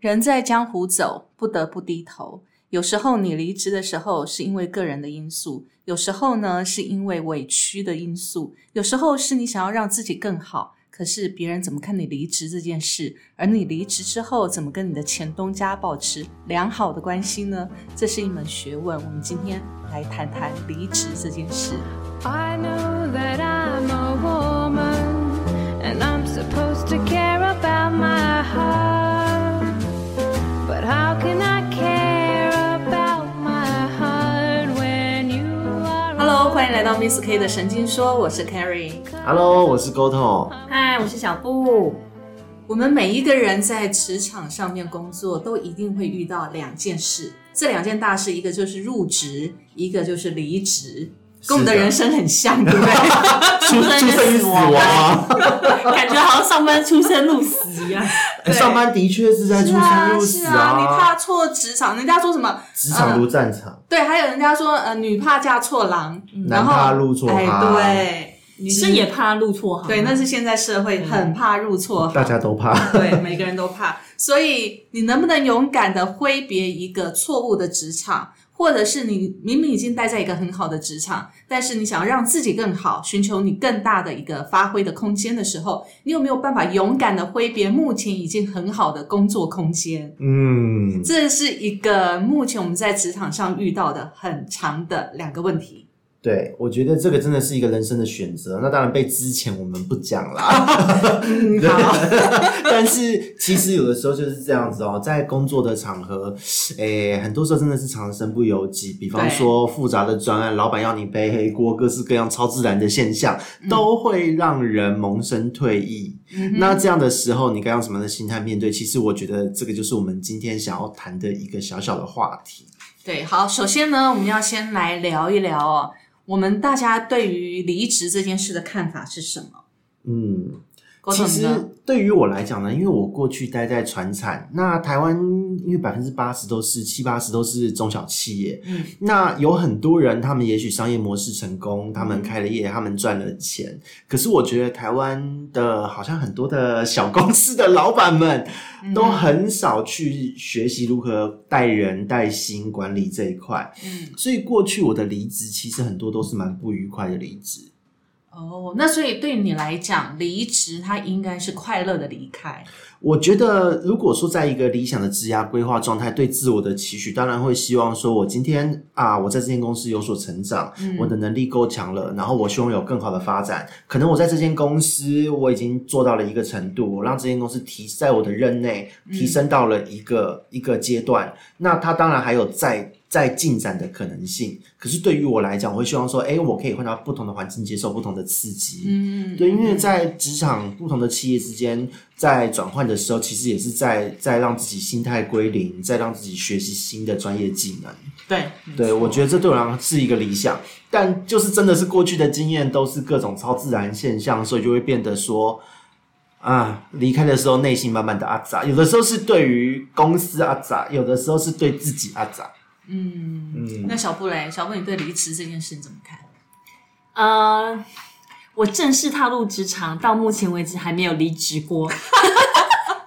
人在江湖走，不得不低头。有时候你离职的时候是因为个人的因素，有时候呢是因为委屈的因素，有时候是你想要让自己更好。可是别人怎么看你离职这件事？而你离职之后怎么跟你的前东家保持良好的关系呢？这是一门学问。我们今天来谈谈离职这件事。I know that I'm a 到 Miss K 的神经说，我是 Carrie。Hello，我是 Goto。嗨，我是小布。我们每一个人在职场上面工作，都一定会遇到两件事。这两件大事，一个就是入职，一个就是离职。跟我们的人生很像，对不对？出生与死亡吗？感觉好像上班出生入死一样。上班的确是在出生入死啊！你怕错职场，人家说什么？职场如战场。对，还有人家说，呃，女怕嫁错郎，男怕入错行。对，女生也怕入错行。对，那是现在社会很怕入错行，大家都怕。对，每个人都怕。所以，你能不能勇敢的挥别一个错误的职场？或者是你明明已经待在一个很好的职场，但是你想要让自己更好，寻求你更大的一个发挥的空间的时候，你有没有办法勇敢的挥别目前已经很好的工作空间？嗯，这是一个目前我们在职场上遇到的很长的两个问题。对，我觉得这个真的是一个人生的选择。那当然被之前我们不讲啦。但是其实有的时候就是这样子哦，在工作的场合，诶，很多时候真的是常身不由己。比方说复杂的专案，老板要你背黑锅，各式各样超自然的现象，都会让人萌生退意。那这样的时候，你该用什么样的心态面对？其实我觉得这个就是我们今天想要谈的一个小小的话题。对，好，首先呢，我们要先来聊一聊哦。我们大家对于离职这件事的看法是什么？嗯，其实对于我来讲呢，因为我过去待在船产，那台湾因为百分之八十都是七八十都是中小企业，嗯，那有很多人他们也许商业模式成功，他们开了业，他们赚了钱，可是我觉得台湾的好像很多的小公司的老板们。都很少去学习如何带人、带薪、管理这一块，嗯，所以过去我的离职其实很多都是蛮不愉快的离职。哦，那所以对你来讲，离职它应该是快乐的离开。我觉得，如果说在一个理想的职涯规划状态，对自我的期许，当然会希望说，我今天啊，我在这间公司有所成长，我的能力够强了，然后我希望有更好的发展。可能我在这间公司我已经做到了一个程度，我让这间公司提在我的任内提升到了一个一个阶段，那它当然还有在。在进展的可能性，可是对于我来讲，我会希望说，哎，我可以换到不同的环境，接受不同的刺激。嗯，对，因为在职场不同的企业之间，在转换的时候，其实也是在在让自己心态归零，在让自己学习新的专业技能。对，对，我觉得这对我来讲是一个理想，但就是真的是过去的经验都是各种超自然现象，所以就会变得说，啊，离开的时候内心满满的阿杂，有的时候是对于公司阿杂，有的时候是对自己阿杂。嗯嗯，那小布嘞，小布，你对离职这件事你怎么看？呃，我正式踏入职场到目前为止还没有离职过。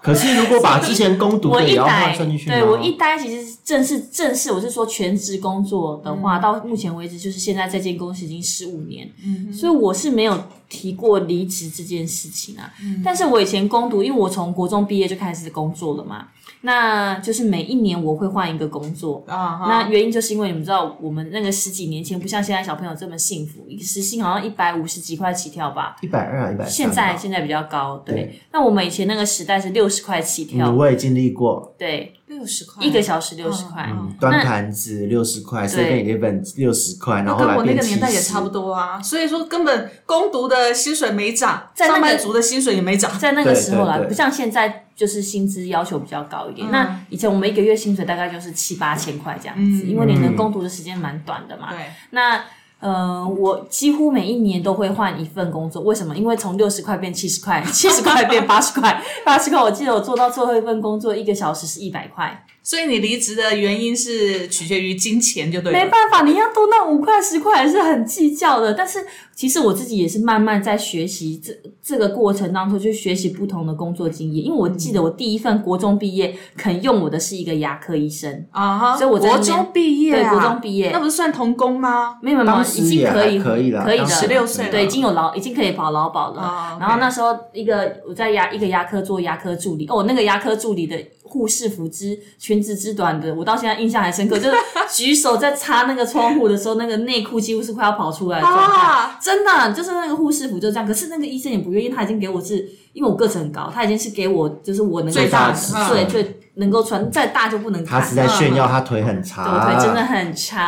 可是如果把之前攻读的也要算进去，对我一待其实正式正式，我是说全职工作的话，到目前为止就是现在这间公司已经十五年，所以我是没有提过离职这件事情啊。但是我以前攻读，因为我从国中毕业就开始工作了嘛。那就是每一年我会换一个工作。啊，那原因就是因为你们知道，我们那个十几年前不像现在小朋友这么幸福，一时薪好像一百五十几块起跳吧，一百二、一百现在现在比较高，对。那我们以前那个时代是六十块起跳，我也经历过，对。六十块。一个小时，六十块。端盘子六十块，随便一本六十块，然后跟我那个年代也差不多啊。所以说，根本工读的薪水没涨，上班族的薪水也没涨。在那个时候啦，不像现在，就是薪资要求比较高一点。那以前我们一个月薪水大概就是七八千块这样子，因为你能工读的时间蛮短的嘛。对。那呃，我几乎每一年都会换一份工作，为什么？因为从六十块变七十块，七十块变八十块，八十块。我记得我做到最后一份工作，一个小时是一百块。所以你离职的原因是取决于金钱，就对了。没办法，你要多那五块十块还是很计较的。但是其实我自己也是慢慢在学习这这个过程当中，去学习不同的工作经验。因为我记得我第一份国中毕业肯用我的是一个牙科医生啊，所以我国中毕业，对国中毕业，那不是算童工吗？没有没有，已经可以可以了，可以的，十六岁对，已经有劳，已经可以保劳保了。然后那时候一个我在牙一个牙科做牙科助理，哦，那个牙科助理的。护士服之裙子之短的，我到现在印象还深刻。就是举手在擦那个窗户的时候，那个内裤几乎是快要跑出来的状态。真的，就是那个护士服就这样。可是那个医生也不愿意，他已经给我是，因为我个子很高，他已经是给我就是我能够大最最能够穿，再大就不能。他是在炫耀他腿很长，我腿真的很长。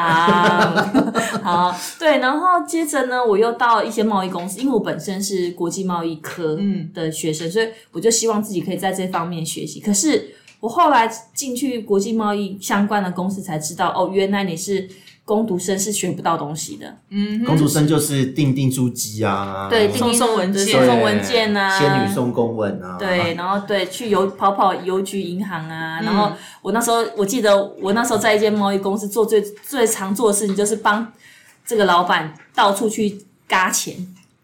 好，对，然后接着呢，我又到一些贸易公司，因为我本身是国际贸易科的学生，所以我就希望自己可以在这方面学习。可是。我后来进去国际贸易相关的公司，才知道哦，原来你是工读生是学不到东西的。嗯，工读生就是订订书机啊，对，送送文件、送送文件啊，仙女送公文啊，对，然后对，去邮跑跑邮局、银行啊。然后我那时候我记得，我那时候在一间贸易公司做最最常做的事情，就是帮这个老板到处去嘎钱。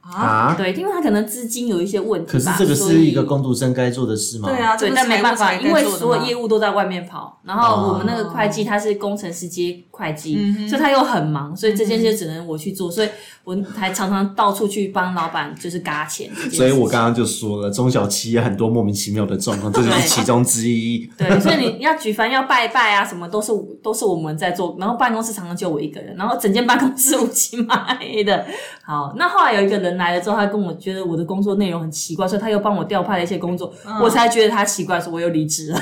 啊，对，因为他可能资金有一些问题，可是这个是一个工读生该做的事吗？对啊，对，但没办法，因为所有业务都在外面跑，然后我们那个会计他是工程师接会计，所以他又很忙，所以这件事只能我去做，所以我还常常到处去帮老板就是嘎钱。所以我刚刚就说了，中小企业很多莫名其妙的状况，这就是其中之一。对，所以你要举凡要拜拜啊，什么都是都是我们在做，然后办公室常常就我一个人，然后整间办公室乌漆嘛黑的。好，那后来有一个人。来了之后，他跟我觉得我的工作内容很奇怪，所以他又帮我调派了一些工作，我才觉得他奇怪，所以我又离职了。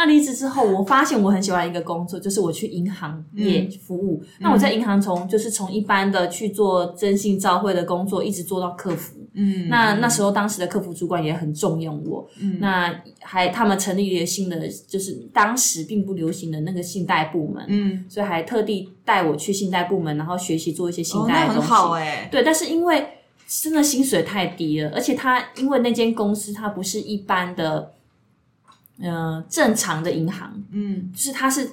那离职之后，我发现我很喜欢一个工作，就是我去银行业服务。那我在银行从就是从一般的去做征信召会的工作，一直做到客服。嗯，那那时候当时的客服主管也很重用我。嗯，那还他们成立了新的，就是当时并不流行的那个信贷部门。嗯，所以还特地带我去信贷部门，然后学习做一些信贷的东西。很好哎。对，但是因为真的薪水太低了，而且他因为那间公司它不是一般的。呃，正常的银行，嗯，就是它是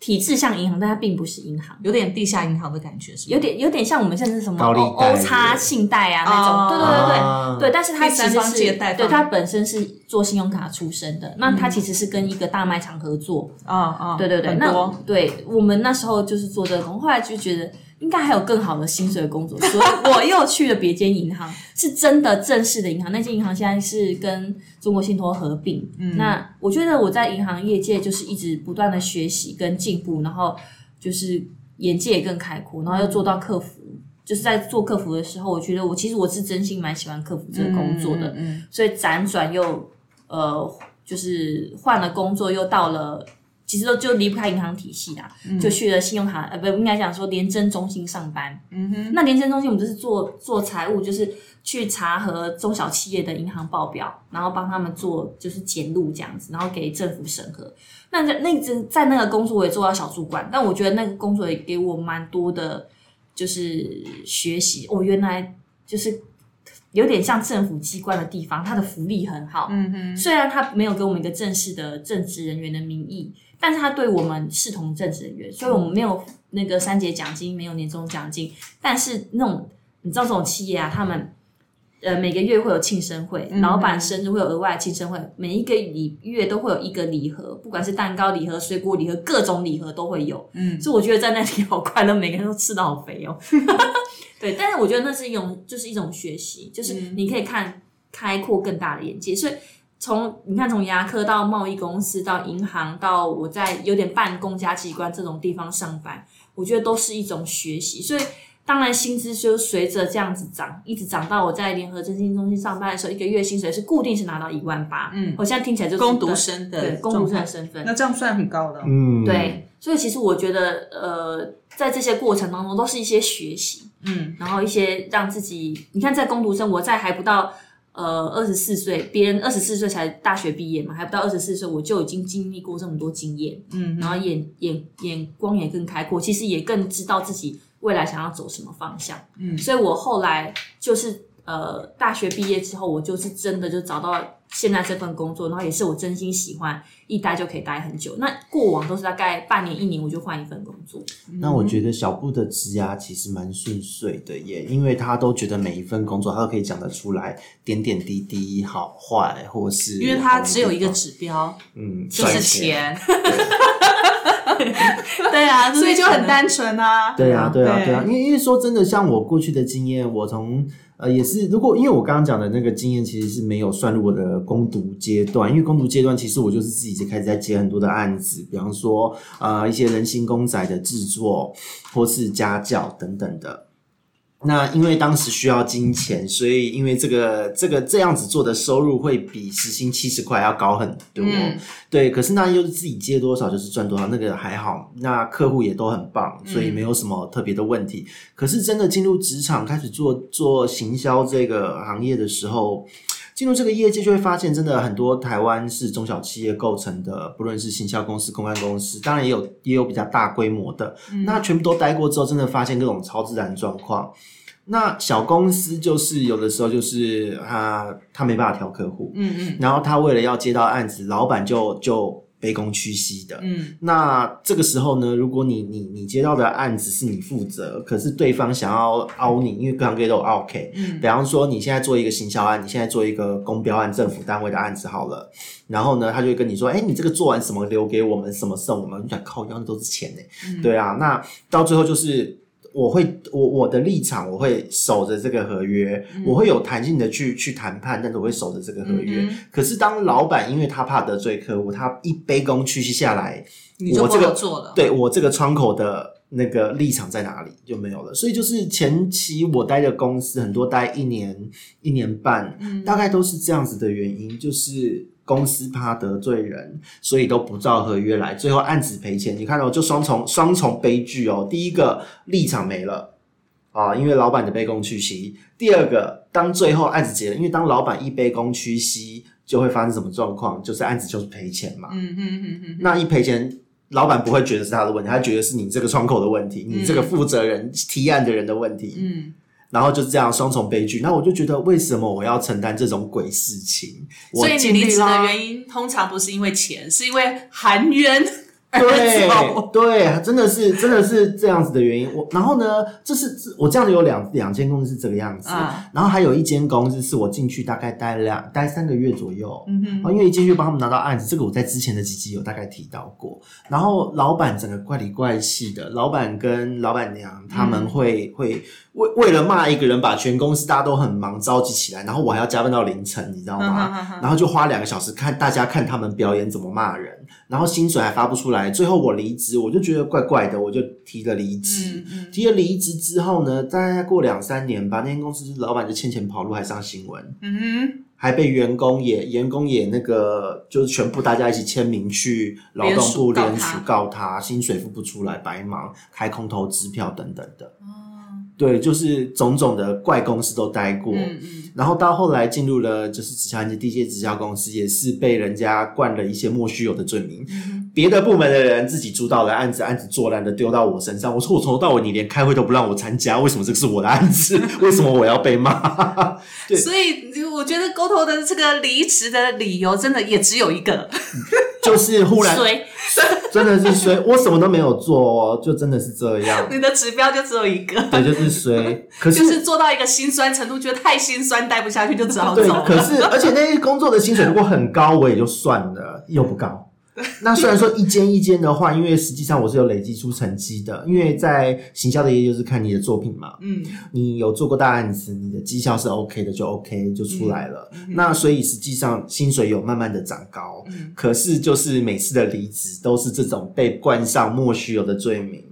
体制像银行，但它并不是银行，有点地下银行的感觉，是有点有点像我们现在什么欧欧差信贷啊那种，对对对对。对，但是它其实是对它本身是做信用卡出身的，那它其实是跟一个大卖场合作，啊啊，对对对，那对我们那时候就是做这种，后来就觉得。应该还有更好的薪水的工作，所以我又去了别间银行，是真的正式的银行。那间银行现在是跟中国信托合并。嗯，那我觉得我在银行业界就是一直不断的学习跟进步，然后就是眼界也更开阔，然后又做到客服。就是在做客服的时候，我觉得我其实我是真心蛮喜欢客服这个工作的。嗯，所以辗转又呃，就是换了工作，又到了。其实都就离不开银行体系啦，就去了信用卡呃不应该讲说廉政中心上班。嗯哼，那廉政中心我们就是做做财务，就是去查核中小企业的银行报表，然后帮他们做就是检录这样子，然后给政府审核。那在那只在那个工作我也做到小主管，但我觉得那个工作也给我蛮多的，就是学习。哦，原来就是。有点像政府机关的地方，它的福利很好。嗯哼，虽然它没有给我们一个正式的正职人员的名义，但是他对我们视同正职人员，所以我们没有那个三节奖金，没有年终奖金。但是那种你知道这种企业啊，他们呃每个月会有庆生会，老板生日会有额外庆生会，每一个礼月都会有一个礼盒，不管是蛋糕礼盒、水果礼盒，各种礼盒都会有。嗯，所以我觉得在那里好快乐，每个人都吃的好肥哦。对，但是我觉得那是一种，就是一种学习，就是你可以看开阔更大的眼界。所以从你看，从牙科到贸易公司，到银行，到我在有点半公家机关这种地方上班，我觉得都是一种学习。所以当然薪资就随着这样子涨，一直涨到我在联合征信中心上班的时候，一个月薪水是固定是拿到一万八。嗯，我现在听起来就是工读生的对工读生的身份，那这样算很高的。嗯，对。所以其实我觉得，呃，在这些过程当中，都是一些学习。嗯，然后一些让自己，你看，在攻读生，我在还不到呃二十四岁，别人二十四岁才大学毕业嘛，还不到二十四岁，我就已经经历过这么多经验，嗯，然后眼眼眼光也更开阔，其实也更知道自己未来想要走什么方向。嗯，所以我后来就是呃大学毕业之后，我就是真的就找到现在这份工作，然后也是我真心喜欢，一待就可以待很久。那过往都是大概半年一年我就换一份工作。那我觉得小布的职涯其实蛮顺遂的耶，因为他都觉得每一份工作他都可以讲得出来点点滴滴好坏，或是因为他只有一个指标，嗯，就是。钱。对啊，所以就很单纯啊。对啊，对啊，对啊，因为因为说真的，像我过去的经验，我从呃也是，如果因为我刚刚讲的那个经验，其实是没有算入我的攻读阶段，因为攻读阶段其实我就是自己就开始在接很多的案子，比方说呃一些人形公仔的制作，或是家教等等的。那因为当时需要金钱，所以因为这个这个这样子做的收入会比时薪七十块要高很多。嗯对，可是那又是自己接多少就是赚多少，那个还好。那客户也都很棒，所以没有什么特别的问题。可是真的进入职场开始做做行销这个行业的时候，进入这个业界就会发现，真的很多台湾是中小企业构成的，不论是行销公司、公关公司，当然也有也有比较大规模的。那全部都待过之后，真的发现各种超自然状况。那小公司就是有的时候就是他他没办法调客户，嗯嗯然后他为了要接到案子，老板就就卑躬屈膝的。嗯那这个时候呢，如果你你你接到的案子是你负责，可是对方想要凹你，因为各行各业都有 OK。嗯比方说，你现在做一个行销案，你现在做一个公标案、政府单位的案子好了，然后呢，他就会跟你说，哎，你这个做完什么留给我们，什么送我们？你想靠，要的都是钱呢。嗯对啊，那到最后就是。我会，我我的立场，我会守着这个合约，我会有弹性的去去谈判，但是我会守着这个合约。嗯可是当老板因为他怕得罪客户，他一卑躬屈膝下来，我这个做了。对我这个窗口的那个立场在哪里就没有了。所以就是前期我待的公司很多待一年、一年半，嗯大概都是这样子的原因，就是公司怕得罪人，所以都不照合约来，最后案子赔钱。你看哦，就双重双重悲剧哦。第一个立场没了。啊，因为老板的卑躬屈膝。第二个，当最后案子结了，因为当老板一卑躬屈膝，就会发生什么状况？就是案子就是赔钱嘛。嗯嗯嗯嗯那一赔钱，老板不会觉得是他的问题，他觉得是你这个窗口的问题，你这个负责人、提案的人的问题。嗯，然后就是这样双重悲剧。那我就觉得，为什么我要承担这种鬼事情？所以你我离职的原因通常不是因为钱，是因为含冤而对。对，真的是真的是这样子的原因。我然后呢，这是这我这样有两两间公司是这个样子，啊然后还有一间公司是我进去大概待两待三个月左右。嗯哼，哦，因为一进去帮他们拿到案子，这个我在之前的几集有大概提到过。然后老板整个怪里怪气的，老板跟老板娘他嗯们会、会为为了骂一个人，把全公司大家都很忙召集起来，然后我还要加班到凌晨，你知道吗？嗯然后就花两个小时看大家看他们表演怎么骂人，然后薪水还发不出来。最后我离职，我就觉得怪怪的，我就提了离职。嗯嗯提了离职之后呢，大概过两三年吧，那间公司老板就欠钱跑路，还上新闻。嗯哼，还被员工也员工也那个，就是全部大家一起签名去劳动部联署联署告他，薪水付不出来，白忙，开空头支票等等的。哦对，就是种种的怪公司都待过。嗯嗯然后到后来进入了就是直销业第一届直销公司，也是被人家灌了一些莫须有的罪名。嗯别的部门的人自己主导的案子，案子做烂的丢到我身上。我说我从头到尾你连开会都不让我参加，为什么这个是我的案子？为什么我要被骂？对所以我觉得沟头的这个离职的理由真的也只有一个，就是忽然衰 真的是衰，我什么都没有做哦，就真的是这样。你的指标就只有一个，对，就是衰。可是，就是做到一个心酸程度，觉得太心酸，待不下去就只好走对，了。可是而且那些工作的薪水如果很高，我也就算了，又不高。那虽然说一间一间的话，因为实际上我是有累积出成绩的，因为在行销的业就是看你的作品嘛，嗯你有做过大案子，你的绩效是 OK 的，就 OK 就出来了。嗯那所以实际上薪水有慢慢的涨高，嗯可是就是每次的离职都是这种被冠上莫须有的罪名。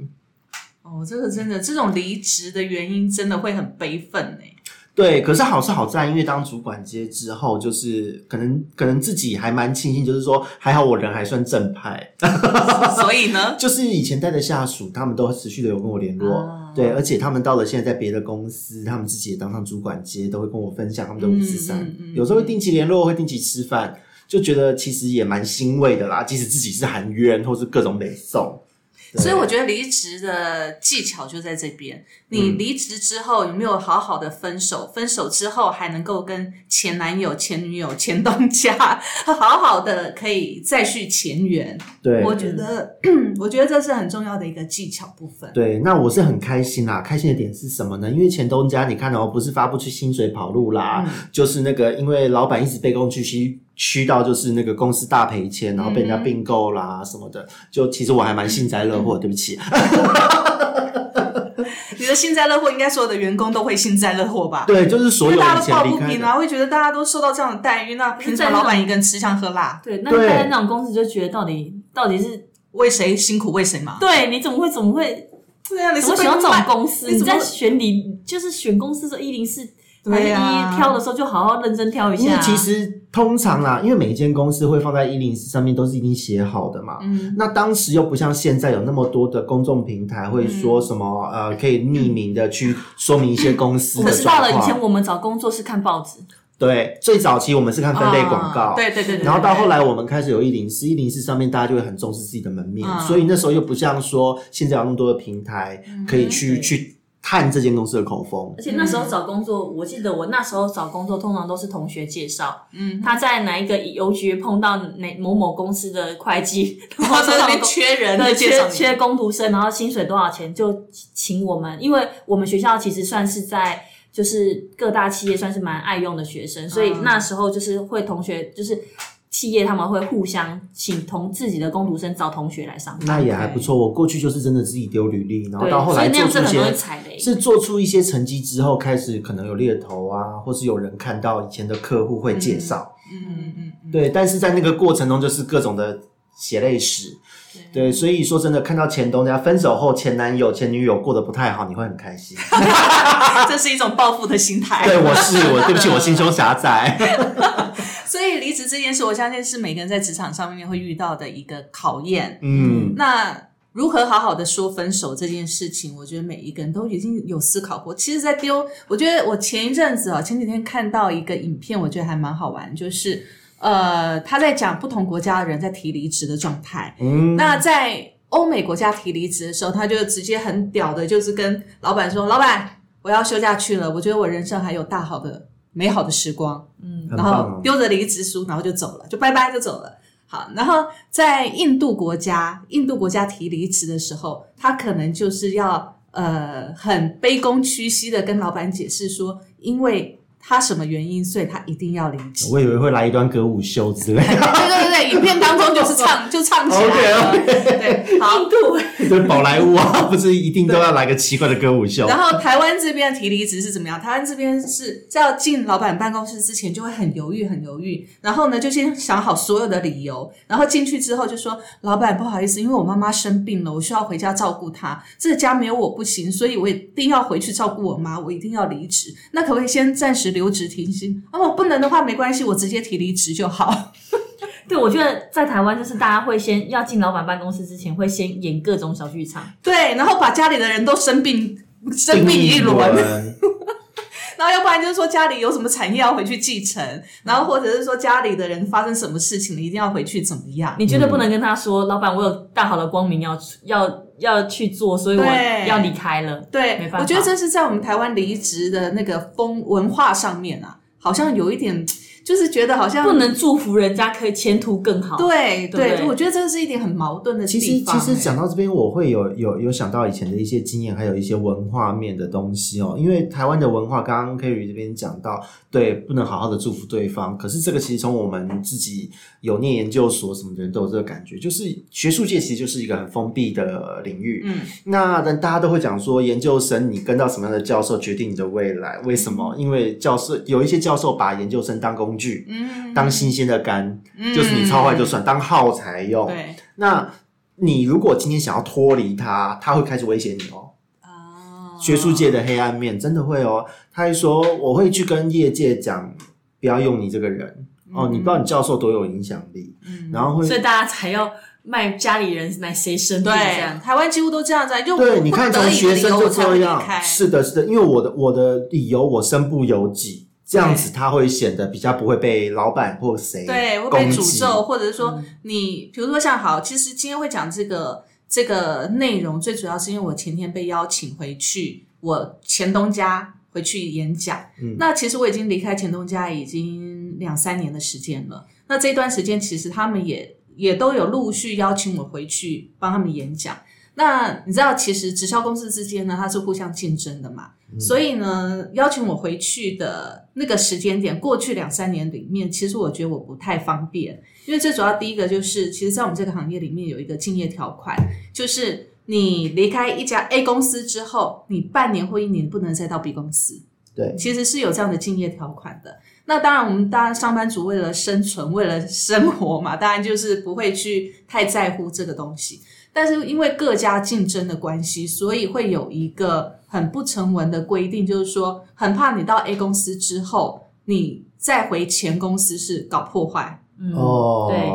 哦，这个真的，这种离职的原因真的会很悲愤哎。对，可是好是好在，因为当主管接之后，就是可能可能自己还蛮庆幸，就是说还好我人还算正派，所以呢，就是以前带的下属，他们都持续的有跟我联络，哦对，而且他们到了现在在别的公司，他们自己也当上主管接，都会跟我分享他们的五四三有时候会定期联络，会定期吃饭，就觉得其实也蛮欣慰的啦，即使自己是含冤或是各种美送。所以我觉得离职的技巧就在这边。你离职之后有没有好好的分手？分手之后还能够跟前男友、前女友、前东家 好好的可以再续前缘？对，我觉得，我觉得这是很重要的一个技巧部分。对，那我是很开心啦。开心的点是什么呢？因为前东家，你看哦不是发不出薪水跑路啦，就是那个因为老板一直卑躬屈膝。虚到就是那个公司大赔钱，然后被人家并购啦什么的，就其实我还蛮幸灾乐祸。对不起，你的幸灾乐祸，应该所有的员工都会幸灾乐祸吧？对，就是所有大家都抱不平啊，会觉得大家都受到这样的待遇，那凭什么老板一个人吃香喝辣？对，那在那种公司就觉得到底到底是为谁辛苦为谁忙？对，你怎么会怎么会？对啊，你怎么喜欢这种公司？你在选你就是选公司的一零四。对呀，挑的时候就好好认真挑一下。因为其实通常啦，因为每一间公司会放在一零四上面都是已经写好的嘛。嗯。那当时又不像现在有那么多的公众平台，会说什么呃，可以匿名的去说明一些公司的知道了，以前我们找工作是看报纸。对，最早期我们是看分类广告。对对对。然后到后来我们开始有一零四，一零四上面大家就会很重视自己的门面，所以那时候又不像说现在有那么多的平台可以去去。看这间公司的口风，而且那时候找工作，我记得我那时候找工作通常都是同学介绍，嗯，他在哪一个邮局碰到哪某某公司的会计，然后在那边缺人，对，缺缺工读生，然后薪水多少钱就请我们，因为我们学校其实算是在就是各大企业算是蛮爱用的学生，所以那时候就是会同学就是。企业他们会互相请同自己的工读生找同学来上班，那也还不错。我过去就是真的自己丢履历，然后到后来做出一些是做出一些成绩之后，开始可能有猎头啊，或是有人看到以前的客户会介绍，嗯嗯嗯，对。但是在那个过程中，就是各种的血泪史。对，所以说真的，看到前东家分手后，前男友、前女友过得不太好，你会很开心。这是一种报复的心态。对，我是我，对不起，我心胸狭窄。所以离职这件事，我相信是每个人在职场上面会遇到的一个考验。嗯，那如何好好的说分手这件事情，我觉得每一个人都已经有思考过。其实，在丢，我觉得我前一阵子啊，前几天看到一个影片，我觉得还蛮好玩，就是。呃，他在讲不同国家的人在提离职的状态。嗯，那在欧美国家提离职的时候，他就直接很屌的，就是跟老板说：“老板，我要休假去了，我觉得我人生还有大好的、美好的时光。”嗯，然后丢着离职书，然后就走了，就拜拜就走了。好，然后在印度国家，印度国家提离职的时候，他可能就是要呃很卑躬屈膝的跟老板解释说，因为。他什么原因，所以他一定要离职？我以为会来一段歌舞秀之类的。对对对，影片当中就是唱，就唱起来了。对，好。印度对宝莱坞啊，不是一定都要来个奇怪的歌舞秀。然后台湾这边提离职是怎么样？台湾这边是在要进老板办公室之前就会很犹豫，很犹豫。然后呢，就先想好所有的理由。然后进去之后就说：“老板，不好意思，因为我妈妈生病了，我需要回家照顾她。这个家没有我不行，所以我一定要回去照顾我妈。我一定要离职。那可不可以先暂时？”留职停薪，哦，不能的话没关系，我直接提离职就好。对，我觉得在台湾就是大家会先要进老板办公室之前，会先演各种小剧场，对，然后把家里的人都生病生病一轮。然后要不然就是说家里有什么产业要回去继承，然后或者是说家里的人发生什么事情了，一定要回去怎么样？你绝对不能跟他说，老板，我有大好的光明要要要去做，所以我要离开了。对，没办法。我觉得这是在我们台湾离职的那个风文化上面啊，好像有一点。就是觉得好像不能祝福人家可以前途更好。对对，我觉得这是一点很矛盾的地方。其实其实讲到这边，我会有有有想到以前的一些经验，还有一些文化面的东西哦。因为台湾的文化，刚刚 Kerry 这边讲到，对，不能好好的祝福对方。可是这个其实从我们自己有念研究所什么的人都有这个感觉，就是学术界其实就是一个很封闭的领域。嗯，那但大家都会讲说，研究生你跟到什么样的教授决定你的未来？为什么？因为教授有一些教授把研究生当工。工具，嗯，当新鲜的肝，就是你超坏就算，当耗材用。对，那你如果今天想要脱离他，他会开始威胁你哦。哦，学术界的黑暗面真的会哦。他会说，我会去跟业界讲，不要用你这个人哦。你不知道你教授多有影响力，嗯，然后会，所以大家才要卖家里人来谁生病这样。台湾几乎都这样在用，对，你看从学生就这样，是的，是的，因为我的我的理由，我身不由己。这样子他会显得比较不会被老板或谁对会被诅咒，或者是说你，比如说像好，其实今天会讲这个这个内容，最主要是因为我前天被邀请回去我前东家回去演讲。嗯那其实我已经离开前东家已经两三年的时间了。那这段时间其实他们也也都有陆续邀请我回去帮他们演讲。那你知道，其实直销公司之间呢，它是互相竞争的嘛，所以呢，邀请我回去的那个时间点，过去两三年里面，其实我觉得我不太方便，因为最主要第一个就是，其实，在我们这个行业里面有一个竞业条款，就是你离开一家 A 公司之后，你半年或一年不能再到 B 公司，对，其实是有这样的竞业条款的。那当然，我们当然上班族为了生存，为了生活嘛，当然就是不会去太在乎这个东西。但是因为各家竞争的关系，所以会有一个很不成文的规定，就是说，很怕你到 A 公司之后，你再回前公司是搞破坏，嗯，哦，对，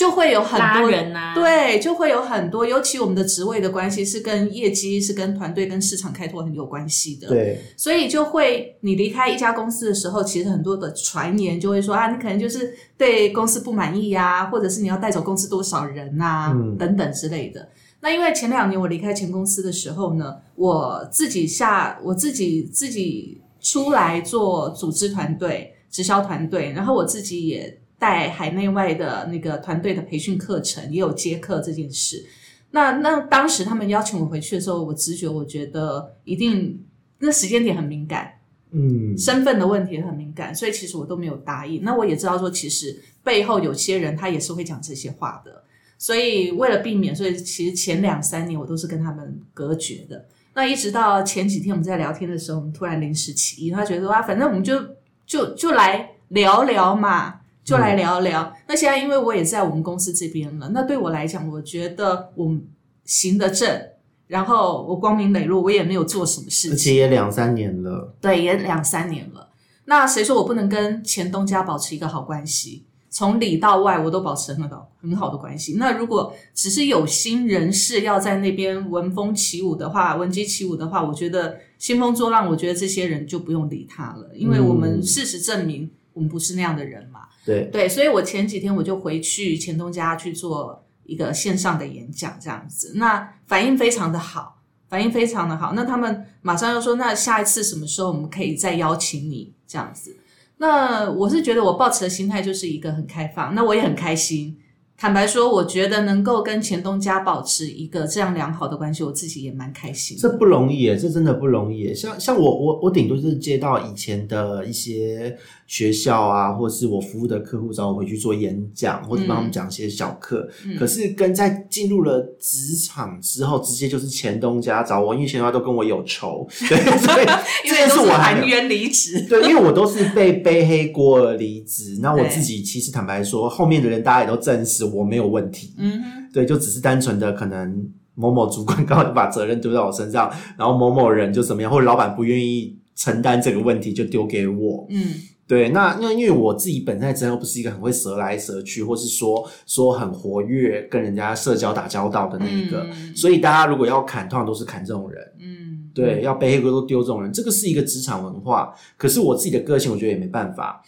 就会有很多人呐、啊，，对，就会有很多，尤其我们的职位的关系是跟业绩、是跟团队、跟市场开拓很有关系的。对，所以就会，你离开一家公司的时候，其实很多的传言就会说啊，你可能就是对公司不满意呀、或者是你要带走公司多少人呐、嗯等等之类的。那因为前两年我离开前公司的时候呢，我自己下我自己自己出来做组织团队、直销团队，然后我自己也带海内外的那个团队的培训课程，也有接客这件事。那那当时他们邀请我回去的时候，我直觉我觉得一定那时间点很敏感，嗯，身份的问题很敏感，所以其实我都没有答应。那我也知道说，其实背后有些人他也是会讲这些话的，所以为了避免，所以其实前两三年我都是跟他们隔绝的。那一直到前几天我们在聊天的时候，我们突然临时起意，他觉得说啊，反正我们就就就来聊聊嘛，就来聊聊。那现在因为我也在我们公司这边了，那对我来讲，我觉得我行得正，然后我光明磊落，我也没有做什么事而情。且也两三年了，对，也两三年了。那谁说我不能跟前东家保持一个好关系？从里到外，我都保持很好很好的关系。那如果只是有心人士要在那边闻风起舞的话，闻鸡起舞的话，我觉得兴风作浪，我觉得这些人就不用理他了，因为我们嗯事实证明我们不是那样的人嘛。对，对，所以我前几天我就回去钱东家去做一个线上的演讲，这样子，那反应非常的好，反应非常的好。那他们马上又说，那下一次什么时候我们可以再邀请你这样子？那我是觉得我抱持的心态就是一个很开放，那我也很开心。坦白说，我觉得能够跟前东家保持一个这样良好的关系，我自己也蛮开心。这不容易耶，这真的不容易耶。像像我我我顶多就是接到以前的一些学校啊，或是我服务的客户找我回去做演讲，或者帮他们讲一些小课。嗯可是跟在进入了职场之后，直接就是前东家找我，因为前东家都跟我有仇，对，所以因这件事为都是我。含冤离职。对，因为我都是被背黑锅而离职，那我自己其实坦白说，后面的人大家也都证实我没有问题，嗯哼，对，就只是单纯的可能某某主管刚好就把责任丢在我身上，然后某某人就怎么样，或者老板不愿意承担这个问题就丢给我。嗯对，那那因为我自己本身之后不是一个很会折来折去，或是说说很活跃跟人家社交打交道的那一个，嗯所以大家如果要砍，通常都是砍这种人。嗯，对，要背黑锅都丢这种人，这个是一个职场文化。可是我自己的个性，我觉得也没办法，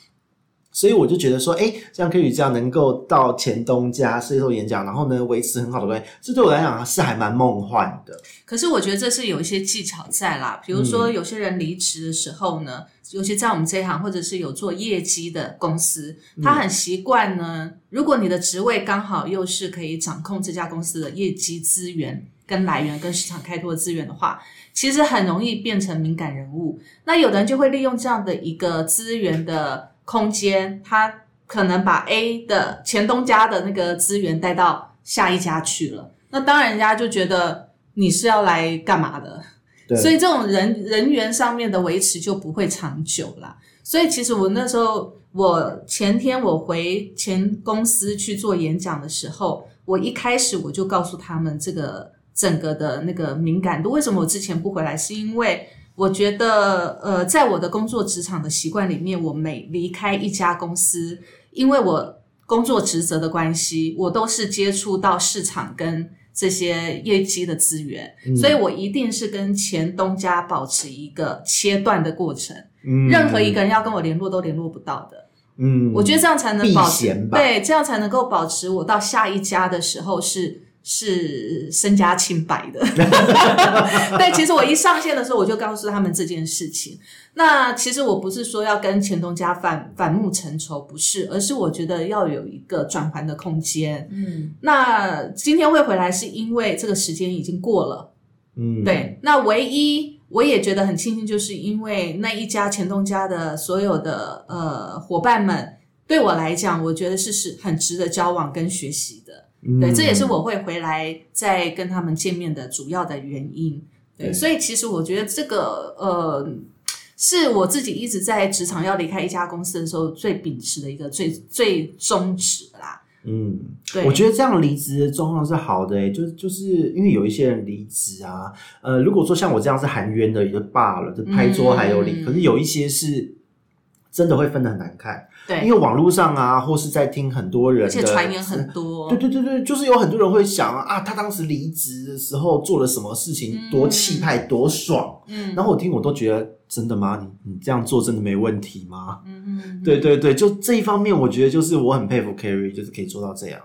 所以我就觉得说，哎，像 K 宇这样能够到前东家接受演讲，然后呢维持很好的关系，这对我来讲是还蛮梦幻的。可是我觉得这是有一些技巧在啦，比如说嗯有些人离职的时候呢，尤其在我们这一行，或者是有做业绩的公司，嗯他很习惯呢，如果你的职位刚好又是可以掌控这家公司的业绩资源、跟来源、跟市场开拓的资源的话，其实很容易变成敏感人物。那有的人就会利用这样的一个资源的空间，他可能把 A 的前东家的那个资源带到下一家去了。那当然，人家就觉得你是要来干嘛的？对，所以这种人人员上面的维持就不会长久啦。所以其实我那时候，我前天我回前公司去做演讲的时候，我一开始我就告诉他们这个整个的那个敏感度。为什么我之前不回来？是因为我觉得，呃，在我的工作职场的习惯里面，我每离开一家公司，因为我工作职责的关系，我都是接触到市场跟这些业绩的资源，嗯。所以我一定是跟前东家保持一个切断的过程，嗯。任何一个人要跟我联络都联络不到的。嗯，我觉得这样才能保持吧。对，这样才能够保持我到下一家的时候是是身家清白的。对，其实我一上线的时候，我就告诉他们这件事情。那其实我不是说要跟钱东家反反目成仇，不是，而是我觉得要有一个转盘的空间。嗯，那今天会回来，是因为这个时间已经过了。嗯，对，那唯一我也觉得很庆幸，就是因为那一家钱东家的所有的呃伙伴们，对我来讲，我觉得是是很值得交往跟学习的。嗯对，这也是我会回来再跟他们见面的主要的原因。对，对所以其实我觉得这个呃，是我自己一直在职场要离开一家公司的时候最秉持的一个最最宗旨啦。嗯，对，我觉得这样离职的状况是好的、欸，就就是因为有一些人离职啊，呃，如果说像我这样是含冤的也就罢了，就拍桌还有理，嗯可是有一些是真的会分的很难看，因对，为网络上啊，或是在听很多人而的，且传言很多。对对对对，就是有很多人会想啊，他当时离职的时候做了什么事情，多气派，多爽。嗯然后我听我都觉得，真的吗？你你这样做真的没问题吗？嗯 嗯，对对对，就这一方面，我觉得就是我很佩服 Carrie，就是可以做到这样。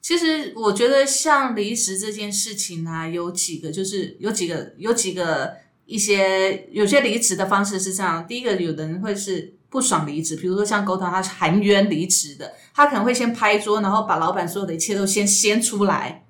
其实我觉得像离职这件事情啊、有几个就是有几个有几个一些有些离职的方式是这样。第一个，有的人会是不爽离职，比如说像沟通，他是含冤离职的，他可能会先拍桌，然后把老板所有的一切都先掀出来，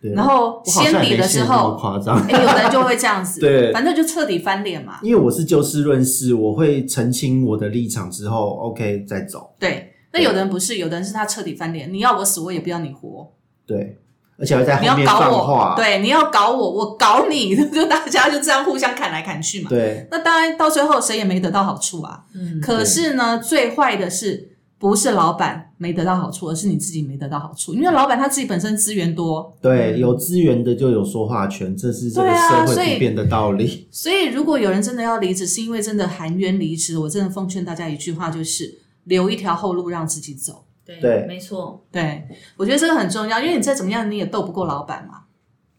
然后掀底的时候，夸张。哎，有的人就会这样子，对反正就彻底翻脸嘛。因为我是就事论事，我会澄清我的立场之后，OK 再走。对，那有的人不是，有的人是他彻底翻脸，你要我死，我也不要你活。对，而且还在你要后面搞我，放话。对，你要搞我，我搞你，就大家就这样互相砍来砍去嘛。对那当然到最后谁也没得到好处啊。嗯可是呢，最坏的是不是老板没得到好处，而是你自己没得到好处，因为老板他自己本身资源多，对，有资源的就有说话权，这是社所以会普遍的道理。所以如果有人真的要离职，是因为真的含冤离职，我真的奉劝大家一句话，就是留一条后路让自己走。对对没错，对，我觉得这个很重要，因为你再怎么样，你也斗不过老板嘛。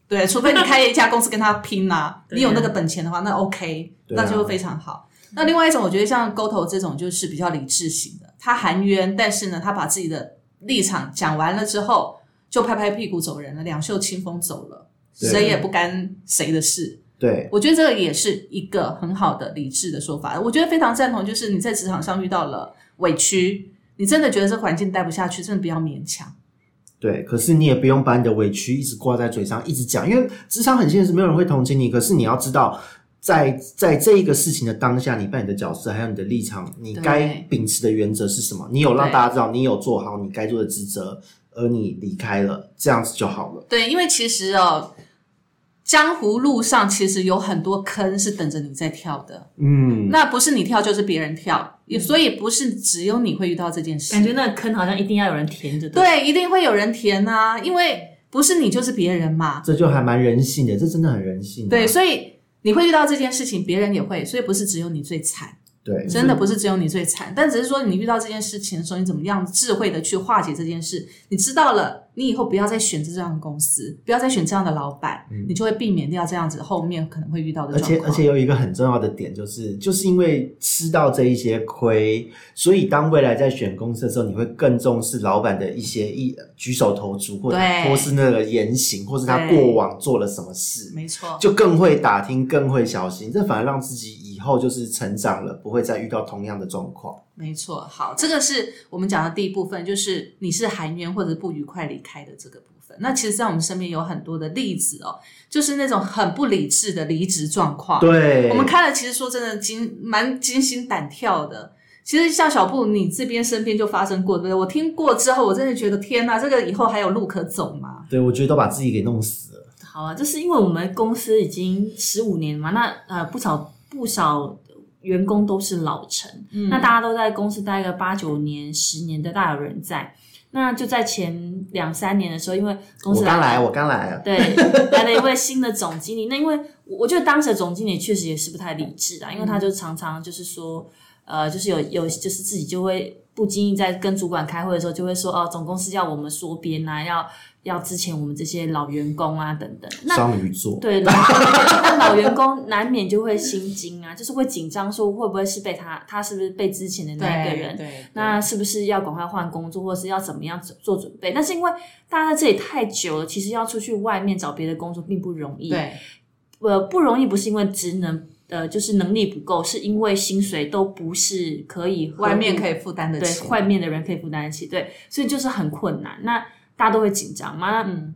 对，除非你开一家公司跟他拼呐、你有那个本钱的话，那 OK，、啊那就非常好。那另外一种，我觉得像沟头这种就是比较理智型的，他含冤，但是呢，他把自己的立场讲完了之后，就拍拍屁股走人了，两袖清风走了，对谁也不干谁的事。对，我觉得这个也是一个很好的理智的说法。我觉得非常赞同，就是你在职场上遇到了委屈，你真的觉得这环境待不下去，真的不要勉强。对，可是你也不用把你的委屈一直挂在嘴上，一直讲，因为职场很现实，没有人会同情你。可是你要知道，在在这一个事情的当下，你扮演的角色，还有你的立场，你对该秉持的原则是什么？你有让大家知道，你有做好你该做的职责，而你离开了，这样子就好了。对，因为其实哦，江湖路上其实有很多坑是等着你在跳的，嗯，那不是你跳就是别人跳，也所以不是只有你会遇到这件事。感觉那个坑好像一定要有人填着。对，一定会有人填啊，因为不是你就是别人嘛。这就还蛮人性的，这真的很人性、啊。对，所以你会遇到这件事情，别人也会，所以不是只有你最惨。对，真的不是只有你最惨，但只是说你遇到这件事情的时候，你怎么样智慧的去化解这件事？你知道了，你以后不要再选择这样的公司，不要再选这样的老板，你就会避免掉这样子后面可能会遇到的而状况。且而且有一个很重要的点，就是就是因为吃到这一些亏，所以当未来在选公司的时候，你会更重视老板的一些一举手投足，或者对或是那个言行，或是他过往做了什么事，没错，就更会打听，更会小心。这反而让自己以后就是成长了，不会再遇到同样的状况。没错。好，这个是我们讲的第一部分，就是你是含冤或者不愉快离开的这个部分。那其实，在我们身边有很多的例子哦，就是那种很不理智的离职状况。对，我们看了，其实说真的惊蛮惊心胆跳的。其实像小布，你这边身边就发生过，对不对？我听过之后，我真的觉得天哪，这个以后还有路可走吗？对我觉得都把自己给弄死了。好啊，就是因为我们公司已经十五年嘛，那呃不少不少员工都是老臣，嗯那大家都在公司待个八九年、十年的大有人在。那就在前两三年的时候，因为公司我刚来，我刚来了。对，来了一位新的总经理。那因为我觉得当时的总经理确实也是不太理智啊，因为他就常常就是说，呃，就是有有就是自己就会不经意在跟主管开会的时候，就会说哦，总公司要我们缩编啊，要要之前我们这些老员工啊等等。那双鱼座，对，老 那老员工难免就会心惊啊，就是会紧张，说会不会是被他，他是不是被之前的那一个人？对，那是不是要赶快换工作，或者是要怎么样做准备？但是因为大家在这里太久了，其实要出去外面找别的工作并不容易。对，呃，不容易不是因为职能，呃，就是能力不够，是因为薪水都不是可以外面可以以负担得对起。外面的人可以负担得起，对，所以就是很困难。那大家都会紧张嘛？那嗯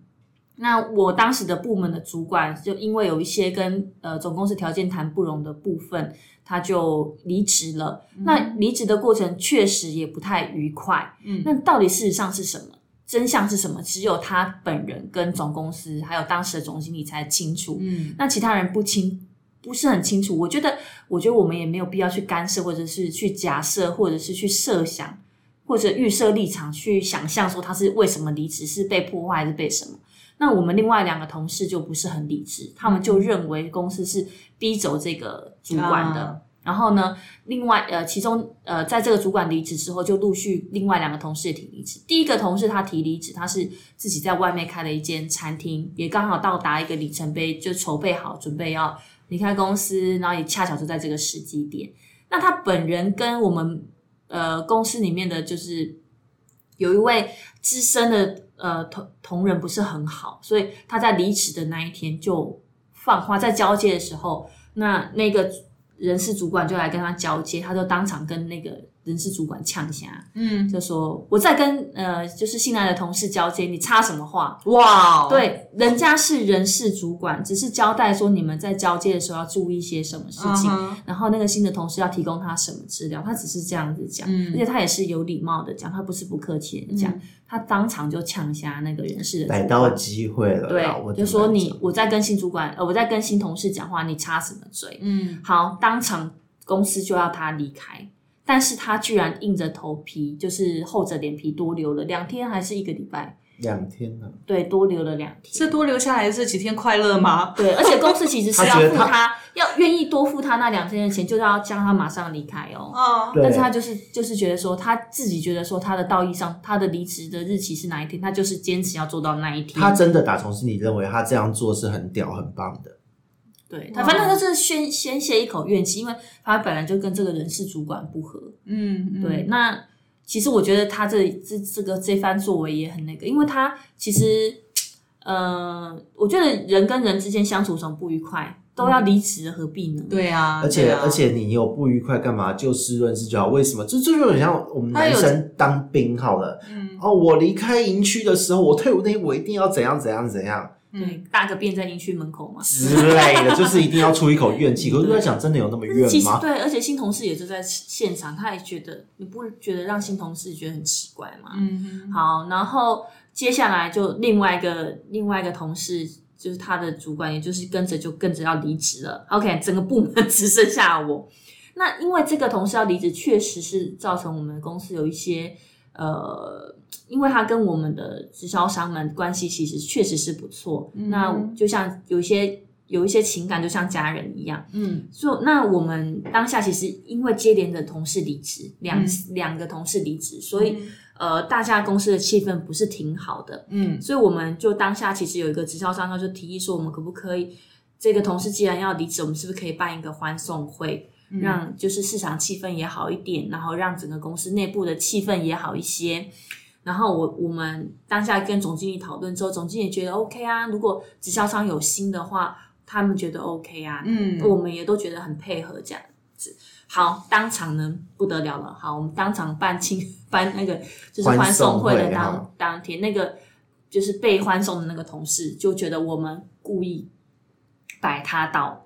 那我当时的部门的主管，就因为有一些跟呃总公司条件谈不拢的部分，他就离职了。那离职的过程确实也不太愉快。嗯那到底事实上是什么？真相是什么？只有他本人跟总公司还有当时的总经理才清楚。嗯那其他人不清不是很清楚。我觉得，我觉得我们也没有必要去干涉，或者是去假设，或者是去设想，或者预设立场去想象说他是为什么离职，是被破坏还是被什么。那我们另外两个同事就不是很理智，他们就认为公司是逼走这个主管的。啊然后呢，另外呃，其中呃，在这个主管离职之后，就陆续另外两个同事也提离职。第一个同事他提离职，他是自己在外面开了一间餐厅，也刚好到达一个里程碑，就筹备好准备要离开公司，然后也恰巧就在这个时机点。那他本人跟我们呃公司里面的就是有一位资深的呃同同仁不是很好，所以他在离职的那一天就放话，在交接的时候，那那个人事主管就来跟他交接，他就当场跟那个人事主管呛下，嗯，就说我在跟呃就是新来的同事交接，你插什么话？哇，，对，人家是人事主管，只是交代说你们在交接的时候要注意些什么事情。嗯然后那个新的同事要提供他什么资料，他只是这样子讲，嗯而且他也是有礼貌的讲，他不是不客气的讲，他当场就呛下那个人事的逮主管。到机会了对，我，就说你我在跟新主管，呃，我在跟新同事讲话，你插什么嘴？嗯好，当场公司就要他离开，但是他居然硬着头皮，就是厚着脸皮多留了两天，还是一个礼拜？两天呢，对，多留了两天。这多留下来的这几天快乐吗？对，而且公司其实是要他他付他，要愿意多付他那两天的钱，就是要叫他马上离开哦。哦，但是他就是就是觉得说，他自己觉得说他的道义上，他的离职的日期是哪一天，他就是坚持要做到那一天。他真的打从心里认为他这样做是很屌很棒的，对他，反正他就是宣宣泄一口怨气，因为他本来就跟这个人事主管不合。嗯，嗯对，，那其实我觉得他这这这个这番作为也很那个，因为他其实，呃，我觉得人跟人之间相处什么不愉快，都要离职，何必呢？对啊，而且、啊而且你有不愉快干嘛就事论事就好？为什么？这这就很像我们男生当兵好了，嗯哦，我离开营区的时候，我退伍那天我一定要怎样怎样怎样对，大个便在营区门口嘛。之类的，就是一定要出一口怨气。可是我在想，真的有那么怨吗？其实对，而且新同事也就在现场，他也觉得你不觉得让新同事觉得很奇怪吗？嗯好，然后接下来就另外一个另外一个同事，就是他的主管，也就是跟着就跟着要离职了。OK，整个部门只剩下我。那因为这个同事要离职，确实是造成我们公司有一些呃，因为他跟我们的直销商们关系其实确实是不错。那就像有一些有一些情感，就像家人一样。嗯所以，那我们当下其实因为接连的同事离职，两、两个同事离职，所以、呃，大家公司的气氛不是挺好的。嗯所以我们就当下其实有一个直销商，他就提议说，我们可不可以这个同事既然要离职，我们是不是可以办一个欢送会，让就是市场气氛也好一点，然后让整个公司内部的气氛也好一些。然后我我们当下跟总经理讨论之后，总经理觉得 OK 啊，如果直销商有心的话，他们觉得 OK 啊，嗯我们也都觉得很配合这样子。好，当场呢不得了了，好，我们当场办庆办那个就是欢送会的当当天，那个就是被欢送的那个同事就觉得我们故意摆他到，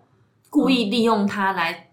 故意利用他来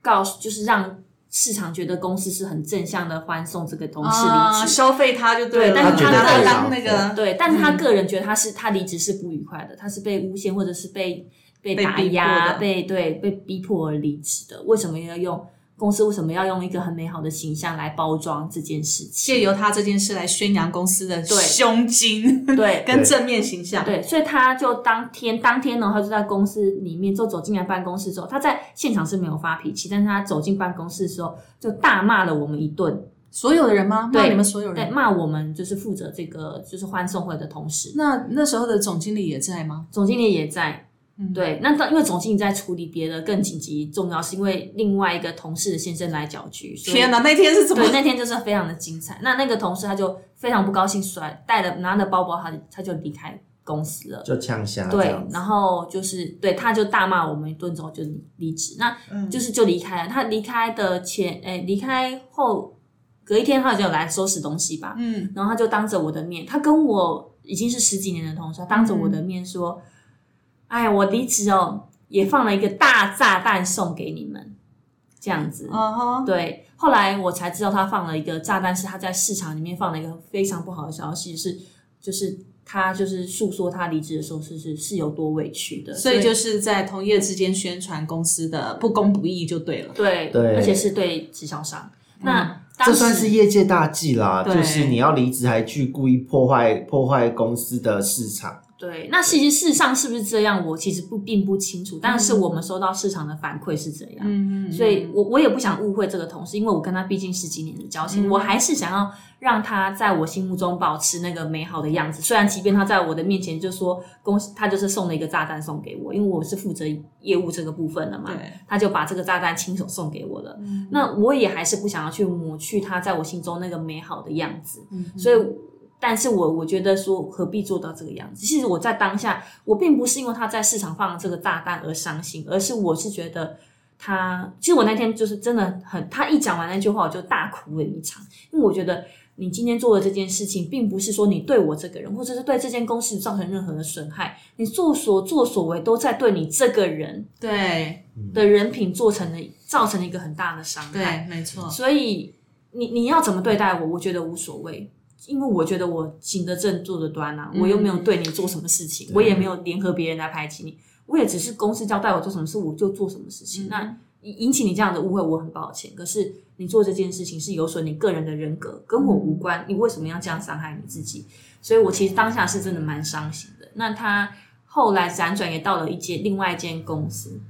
告诉，就是让市场觉得公司是很正向的欢送这个同事啊，离职。消费他就对了，对但是他把个当那个对，但是他个人觉得他是他离职是不愉快的，他是被诬陷或者是被被打逼迫压、的。被对被逼迫而离职的。为什么要用公司为什么要用一个很美好的形象来包装这件事情？借由他这件事来宣扬公司的对胸襟对跟正面形象。对，所以他就当天当天呢，他就在公司里面，就走进来办公室之后，他在现场是没有发脾气，但是他走进办公室的时候，就大骂了我们一顿，所有的人吗？骂对你们所有人对，人？骂我们就是负责这个就是欢送会的同事，那那时候的总经理也在吗？总经理也在。嗯对，那当因为总经理在处理别的更紧急重要，是因为另外一个同事的先生来搅局，所以天哪，那天是怎么对，？那天就是非常的精彩。那那个同事他就非常不高兴，甩带了拿着包包，他就他就离开公司了。就呛虾这对。然后就是对，他就大骂我们一顿之后就离离职，那嗯就是就离开了。他离开的前，哎，离开后隔一天他就有来收拾东西吧，嗯，然后他就当着我的面，他跟我已经是十几年的同事，他当着我的面说：“哎，我离职哦，也放了一个大炸弹送给你们，这样子。啊哈，对，后来我才知道他放了一个炸弹，是他在市场里面放了一个非常不好的消息，是就是他就是诉说他离职的时候是是是有多委屈的，所以就是在同业之间宣传公司的不公不义就对了。对对而且是对直销商。那这算是业界大忌啦，就是你要离职还去故意破坏破坏公司的市场。对，那其实事实上是不是这样，我其实不并不清楚，但是我们收到市场的反馈是这样。嗯嗯所以我我也不想误会这个同事，因为我跟他毕竟十几年的交情，嗯我还是想要让他在我心目中保持那个美好的样子。虽然即便他在我的面前就说恭喜，他就是送了一个炸弹送给我，因为我是负责业务这个部分的嘛，他就把这个炸弹亲手送给我了。那我也还是不想要去抹去他在我心中那个美好的样子，所以。但是我我觉得说何必做到这个样子？其实我在当下，我并不是因为他在市场放了这个炸弹而伤心，而是我是觉得他，其实我那天就是真的很，他一讲完那句话，我就大哭了一场，因为我觉得你今天做的这件事情，并不是说你对我这个人，或者是对这间公司造成任何的损害，你做所作所为都在对你这个人对的人品做成了造成了一个很大的伤害。对，没错。所以你你要怎么对待我，我觉得无所谓，因为我觉得我行得正坐得端啊，我又没有对你做什么事情，我也没有联合别人来排挤你，我也只是公司交代我做什么事我就做什么事情。那引引起你这样的误会，我很抱歉。可是你做这件事情是有损你个人的人格，跟我无关，你为什么要这样伤害你自己？所以我其实当下是真的蛮伤心的。那他后来辗转也到了一间另外一间公司，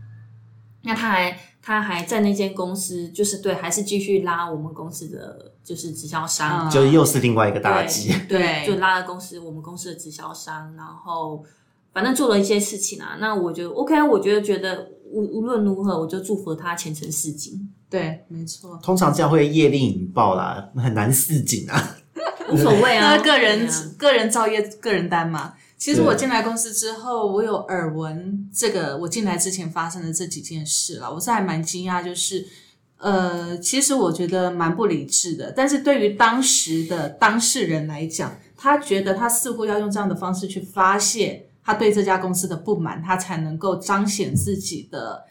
那他还他还在那间公司，就是对，还是继续拉我们公司的就是直销商，嗯就又是另外一个大忌。对 就拉了公司我们公司的直销商，然后反正做了一些事情啊。那我就 OK，啊我觉得觉得无无论如何，我就祝福他前程似锦，对，没错。通常这样会业力引爆啦，很难似锦啊。无所谓啊。那个人啊个人造业，个人单嘛。其实我进来公司之后，我有耳闻这个我进来之前发生的这几件事了，我是还蛮惊讶，就是呃，其实我觉得蛮不理智的，但是对于当时的当事人来讲，他觉得他似乎要用这样的方式去发泄他对这家公司的不满，他才能够彰显自己的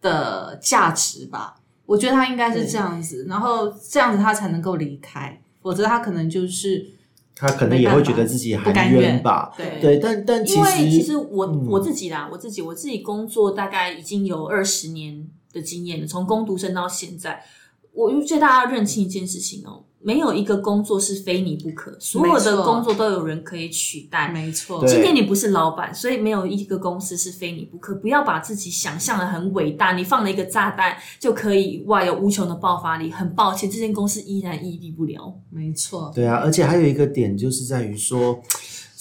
的价值吧。我觉得他应该是这样子，然后这样子他才能够离开，否则他可能就是他可能也会觉得自己不甘含冤愿吧。对对，但但其因为其实实我、嗯我自己啦，我自己我自己工作大概已经有二十年的经验了，从工读生到现在，我觉得大家要认清一件事情哦，没有一个工作是非你不可，所有的工作都有人可以取代。没错，今天你不是老板，所以没有一个公司是非你不可。不要把自己想象的很伟大，你放了一个炸弹就可以哇有无穷的爆发力。很抱歉，这间公司依然屹立不了。没错，对啊，而且还有一个点就是在于说，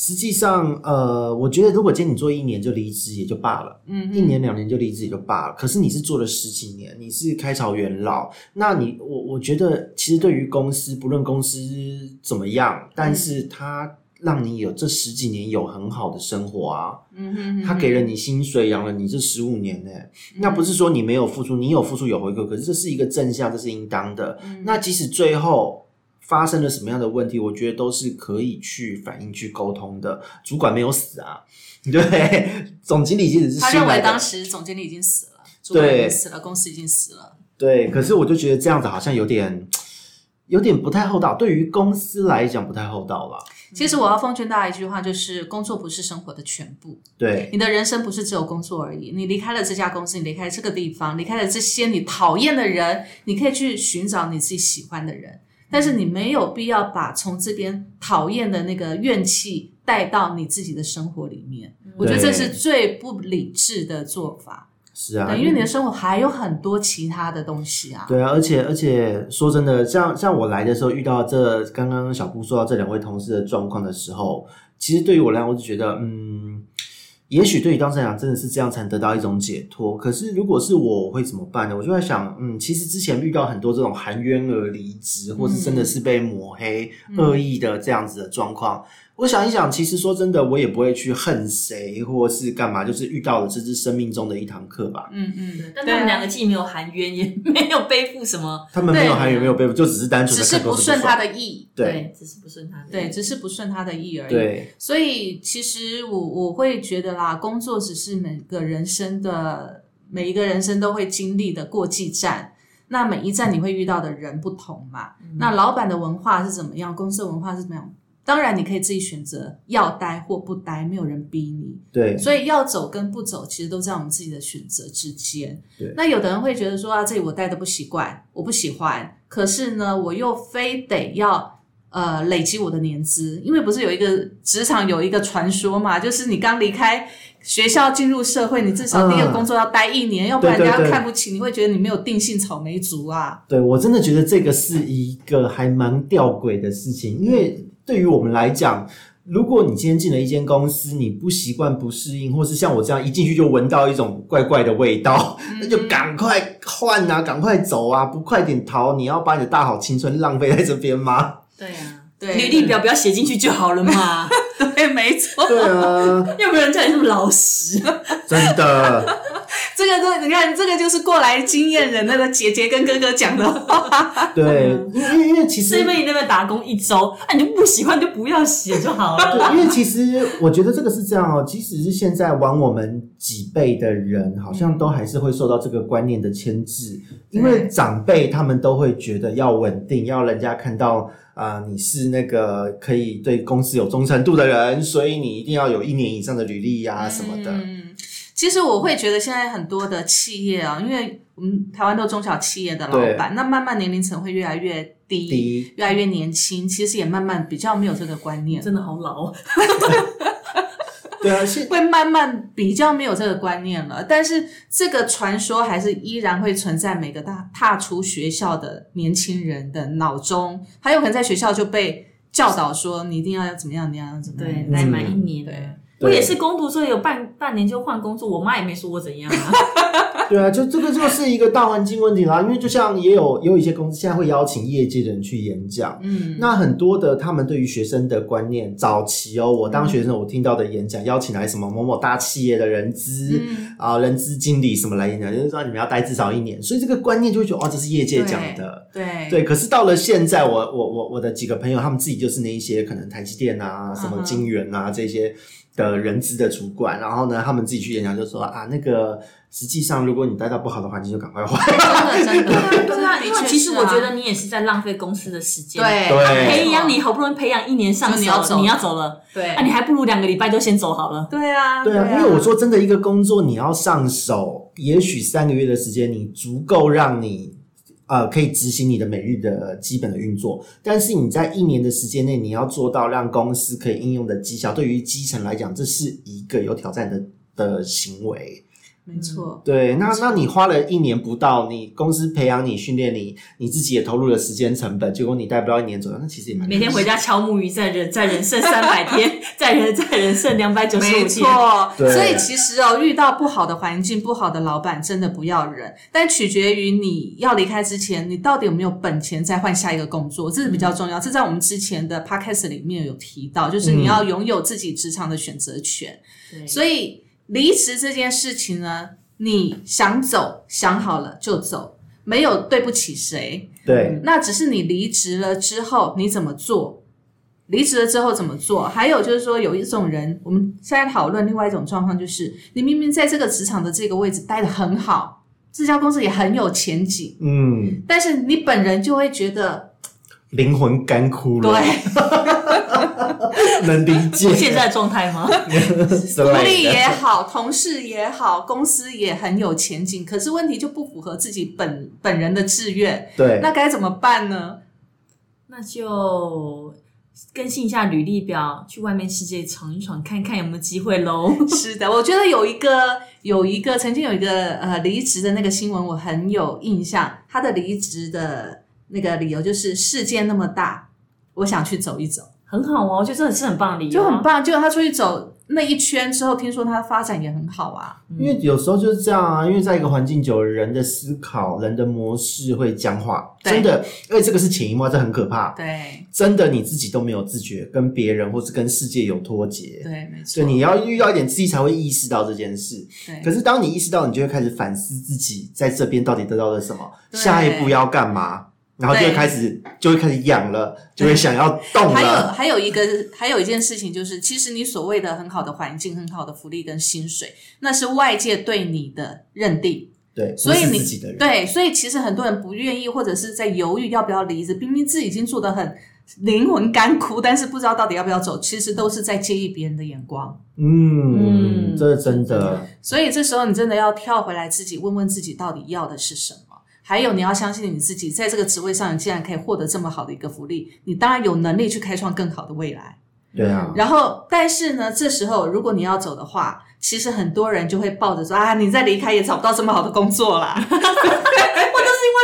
实际上，呃，我觉得如果今天你做一年就离职也就罢了，嗯一年两年就离职也就罢了。可是你是做了十几年，你是开朝元老，那你我我觉得其实对于公司，不论公司怎么样，但是他让你有这十几年有很好的生活啊，嗯哼他给了你薪水，养了你这十五年呢、那不是说你没有付出，你有付出有回馈，可是这是一个正向，这是应当的。那即使最后发生了什么样的问题，我觉得都是可以去反映、去沟通的。主管没有死啊，对，总经理其实是他认为当时总经理已经死了，主管已经死了，公司已经死了。对，可是我就觉得这样子好像有点 有点不太厚道，对于公司来讲不太厚道了。其实我要奉劝大家一句话，就是工作不是生活的全部，对，你的人生不是只有工作而已。你离开了这家公司，你离开了这个地方，离开了这些你讨厌的人，你可以去寻找你自己喜欢的人，但是你没有必要把从这边讨厌的那个怨气带到你自己的生活里面。我觉得这是最不理智的做法。是啊，对，因为你的生活还有很多其他的东西啊。对啊，而且而且说真的，像像我来的时候遇到这刚刚小布说到这两位同事的状况的时候，其实对于我来讲，我就觉得，嗯，也许对于当事人来讲，真的是这样才能得到一种解脱。可是如果是我，我会怎么办呢？我就在想，嗯，其实之前遇到很多这种含冤而离职，或是真的是被抹黑、恶意的这样子的状况。我想一想，其实说真的，我也不会去恨谁，或是干嘛，就是遇到了这是生命中的一堂课吧。嗯嗯，但他们两个既没有含冤，也 没有背负什么，他们没有含冤，没有背负，就只是单纯只是不顺他的。的意，对只是不顺他的。对，只是不顺他的意而已。对，所以其实我我会觉得啦，工作只是每个人生的每一个人生都会经历的过继站。那每一站你会遇到的人不同嘛？那老板的文化是怎么样？公司的文化是怎么样？当然，你可以自己选择要待或不待，没有人逼你。对，所以要走跟不走，其实都在我们自己的选择之间对。那有的人会觉得说啊，这里我待的不习惯，我不喜欢，可是呢，我又非得要呃累积我的年资，因为不是有一个职场有一个传说嘛，就是你刚离开学校进入社会，你至少第一个工作要待一年，要不然人家看不起你，会觉得你没有定性草莓族啊。对我真的觉得这个是一个还蛮吊诡的事情，因为对于我们来讲，如果你今天进了一间公司，你不习惯、不适应，或是像我这样一进去就闻到一种怪怪的味道，那就赶快换啊，赶快走啊，不快点逃！你要把你的大好青春浪费在这边吗？对啊，对。履历表不要写进去就好了嘛，对，没错，对啊，又没有人叫你这么老实。真的，这个都你看，这个就是过来经验人那个姐姐跟哥哥讲的话。对，因为因为其实是因为你那边打工一周，啊，你就不喜欢就不要写就好了。对，因为其实我觉得这个是这样哦，即使是现在玩我们几辈的人，好像都还是会受到这个观念的牵制，因为长辈他们都会觉得要稳定，要人家看到啊、呃你是那个可以对公司有忠诚度的人，所以你一定要有一年以上的履历呀、什么的。嗯，其实我会觉得现在很多的企业啊，因为我们台湾都中小企业的老板，那慢慢年龄层会越来越低，越来越年轻，其实也慢慢比较没有这个观念，真的好老，对啊，现 会慢慢比较没有这个观念了。但是这个传说还是依然会存在每个大踏出学校的年轻人的脑中，还有可能在学校就被教导说你一定要怎么样，你要怎么样。对，待满一年。对我也是攻读，所以有半半年就换工作，我妈也没说我怎样啊。对啊，就这个就是一个大环境问题啦。因为就像也有也有一些公司现在会邀请业界的人去演讲，嗯，那很多的他们对于学生的观念，早期哦，我当学生我听到的演讲，邀请来什么某某大企业的人资嗯啊、人资经理什么来演讲，就是说你们要待至少一年，所以这个观念就会觉得哦，这是业界讲的。对对，可是到了现在，我我我我的几个朋友，他们自己就是那一些可能台积电啊、什么金源啊这些的人资的主管，然后呢，他们自己去演讲就说啊，那个实际上如果你待到不好的环境，就赶快换。真的真的，对啊，因为其实我觉得你也是在浪费公司的时间。对。对培养你好不容易培养一年上手，你要走你要走了，对。啊，你还不如两个礼拜就先走好了。对啊，对啊，因为我说真的，一个工作你要上手，也许三个月的时间，你足够让你呃可以执行你的每日的基本的运作。但是你在一年的时间内，你要做到让公司可以应用的绩效，对于基层来讲，这是一个有挑战的的行为。没错，对，那那你花了一年不到，你公司培养你、训练你，你自己也投入了时间成本，结果你待不到一年左右，那其实也蛮每天回家敲木鱼，再人再人剩三百天，再人再人剩两百九十五没天。错，所以其实哦，遇到不好的环境、不好的老板，真的不要忍，但取决于你要离开之前，你到底有没有本钱再换下一个工作，这是比较重要。这在我们之前的 podcast 里面有提到，就是你要拥有自己职场的选择权。对。所以离职这件事情呢，你想走，想好了就走，没有对不起谁。对那只是你离职了之后你怎么做？离职了之后怎么做？还有就是说，有一种人，我们现在讨论另外一种状况，就是你明明在这个职场的这个位置待得很好，这家公司也很有前景，嗯，但是你本人就会觉得，灵魂干枯了，对，能理解。现在的状态吗？福 福利也好，同事也好，公司也很有前景，可是问题就不符合自己本本人的志愿，对，那该怎么办呢？那就更新一下履历表，去外面世界闯一闯，看看有没有机会喽。是的，我觉得有一个有一个曾经有一个呃离职的那个新闻，我很有印象。他的离职的那个理由就是世界那么大，我想去走一走，很好哦，我觉得这是很棒的理由，就很棒。结果他出去走。那一圈之后，听说他发展也很好啊。因为有时候就是这样啊，因为在一个环境久了，人的思考、人的模式会僵化。真的，因为这个是潜移默化，这很可怕。对，真的你自己都没有自觉，跟别人或是跟世界有脱节。对，没错。所以你要遇到一点刺激，才会意识到这件事。对。可是当你意识到，你就会开始反思自己在这边到底得到了什么，下一步要干嘛。然后就会开始，就会开始痒了，就会想要动了。还有还有一个，还有一件事情就是，其实你所谓的很好的环境、很好的福利跟薪水，那是外界对你的认定。对，所以你自己的人对，所以其实很多人不愿意，或者是在犹豫要不要离职。明明自己已经做的很灵魂干枯，但是不知道到底要不要走，其实都是在介意别人的眼光。嗯，这是真的。所以这时候你真的要跳回来，自己问问自己，到底要的是什么。还有，你要相信你自己，在这个职位上，你既然可以获得这么好的一个福利，你当然有能力去开创更好的未来。对啊。然后，但是呢，这时候如果你要走的话，其实很多人就会抱着说啊，你再离开也找不到这么好的工作啦。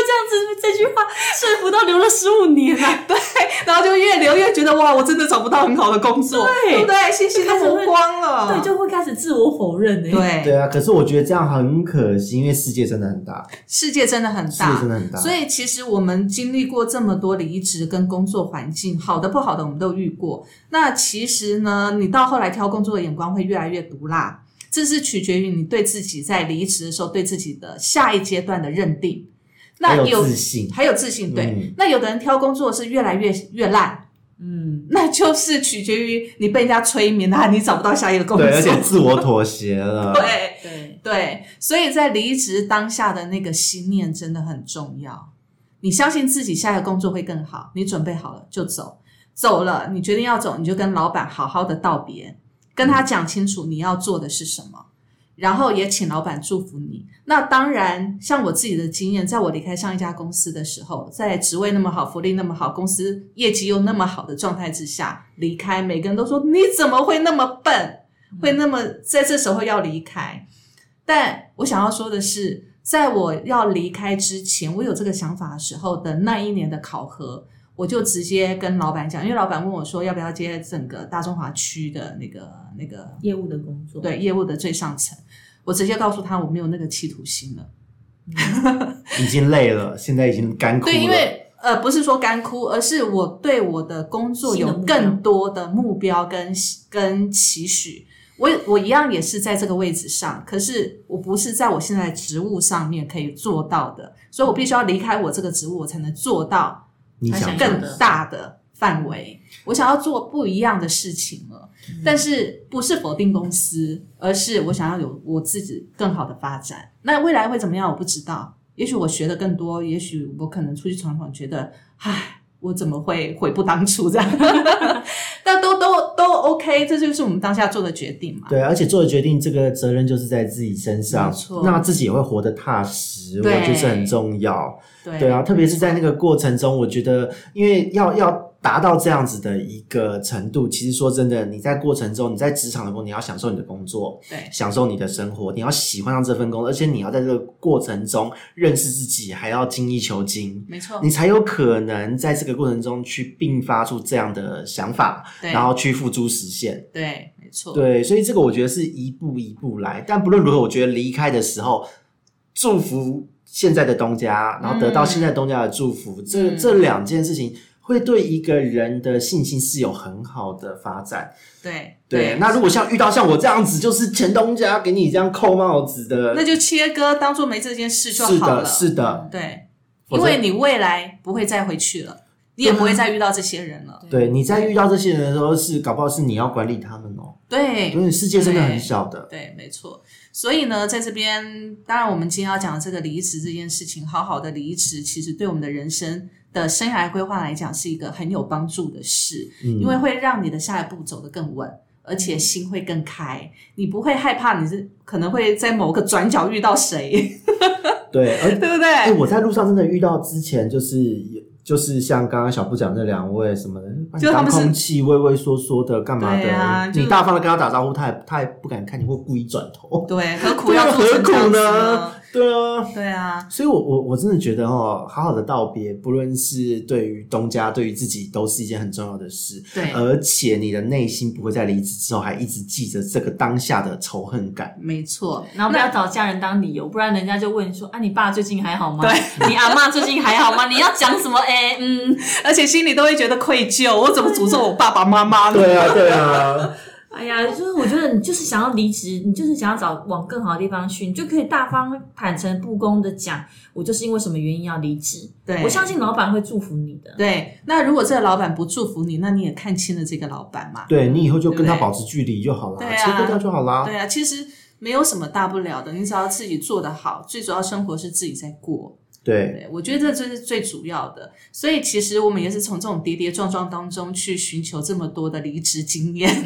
这样子这句话说服到留了十五年啊，对，然后就越留越觉得哇，我真的找不到很好的工作，对不对？信心都磨光了，对，就会开始自我否认呢。对，对啊。可是我觉得这样很可惜，因为世界真的很大，世界真的很大，世界真的很大。所以其实我们经历过这么多离职跟工作环境，好的不好的我们都遇过。那其实呢，你到后来挑工作的眼光会越来越毒辣，这是取决于你对自己在离职的时候对自己的下一阶段的认定。那有自信，还有自信，对。那有的人挑工作是越来越越烂，嗯，那就是取决于你被人家催眠啊，你找不到下一个工作，对，而且自我妥协了，对对对。所以在离职当下的那个心念真的很重要。你相信自己下一个工作会更好，你准备好了就走，走了你决定要走，你就跟老板好好的道别，跟他讲清楚你要做的是什么。然后也请老板祝福你。那当然，像我自己的经验，在我离开上一家公司的时候，在职位那么好、福利那么好、公司业绩又那么好的状态之下离开，每个人都说你怎么会那么笨，会那么在这时候要离开。但我想要说的是，在我要离开之前，我有这个想法的时候的那一年的考核。我就直接跟老板讲，因为老板问我说要不要接整个大中华区的那个那个业务的工作，对业务的最上层，我直接告诉他我没有那个企图心了，已经累了，现在已经干枯了。对，因为呃不是说干枯，而是我对我的工作有更多的目标跟跟期许。我我一样也是在这个位置上，可是我不是在我现在职务上面可以做到的，所以我必须要离开我这个职务，我才能做到。你想更大的范围，我想要做不一样的事情了。但是不是否定公司，而是我想要有我自己更好的发展。那未来会怎么样？我不知道。也许我学的更多，也许我可能出去闯闯，觉得唉，我怎么会悔不当初这样？但都都都 OK，这就是我们当下做的决定嘛。对，而且做的决定，这个责任就是在自己身上，没错。那自己也会活得踏实，我觉得是很重要。对对啊，特别是在那个过程中，我觉得，因为要要。达到这样子的一个程度，其实说真的，你在过程中，你在职场的工，你要享受你的工作，对，享受你的生活，你要喜欢上这份工作，而且你要在这个过程中认识自己，还要精益求精，没错，你才有可能在这个过程中去并发出这样的想法，然后去付诸实现，对，没错，对，所以这个我觉得是一步一步来，但不论如何，我觉得离开的时候，祝福现在的东家，然后得到现在东家的祝福，这这两件事情。会对一个人的信心是有很好的发展。对对，那如果像遇到像我这样子，就是前东家给你这样扣帽子的，那就切割，当做没这件事就好了。是的，是的，对，因为你未来不会再回去了，你也不会再遇到这些人了。对，你在遇到这些人的时候，是搞不好是你要管理他们哦。对，因为世界真的很小的。对，没错。所以呢，在这边，当然我们今天要讲的这个离职这件事情，好好的离职，其实对我们的人生。的生涯规划来讲，是一个很有帮助的事，因为会让你的下一步走得更稳，而且心会更开，你不会害怕你是可能会在某个转角遇到谁，对，对不对？我在路上真的遇到之前就是就是像刚刚小布讲那两位什么的，就他们是空气畏畏缩缩的干嘛的？你大方的跟他打招呼，他也他也不敢看你，会故意转头。对，何苦对啊要做成这何苦呢？？对啊，对啊，所以我，我我真的觉得哦，好好的道别，不论是对于东家，对于自己，都是一件很重要的事。对而且你的内心不会在离职之后还一直记着这个当下的仇恨感。没错。然后不要找家人当理由，不然人家就问你说啊，你爸最近还好吗？对，你阿妈最近还好吗？你要讲什么？哎、嗯，而且心里都会觉得愧疚，我怎么诅咒我爸爸妈妈呢？对啊，对啊，哎呀，就是我觉得你就是想要离职，你就是想要找往更好的地方去，你就可以大方、坦诚、不公的讲，我就是因为什么原因要离职。对我相信老板会祝福你的。对，那如果这个老板不祝福你，那你也看清了这个老板嘛。对你以后就跟他保持距离就好了，对啊切割掉就好啦。对啊，其实没有什么大不了的，你只要自己做得好，最主要生活是自己在过。对，对，我觉得这就是最主要的。所以其实我们也是从这种跌跌撞撞当中去寻求这么多的离职经验，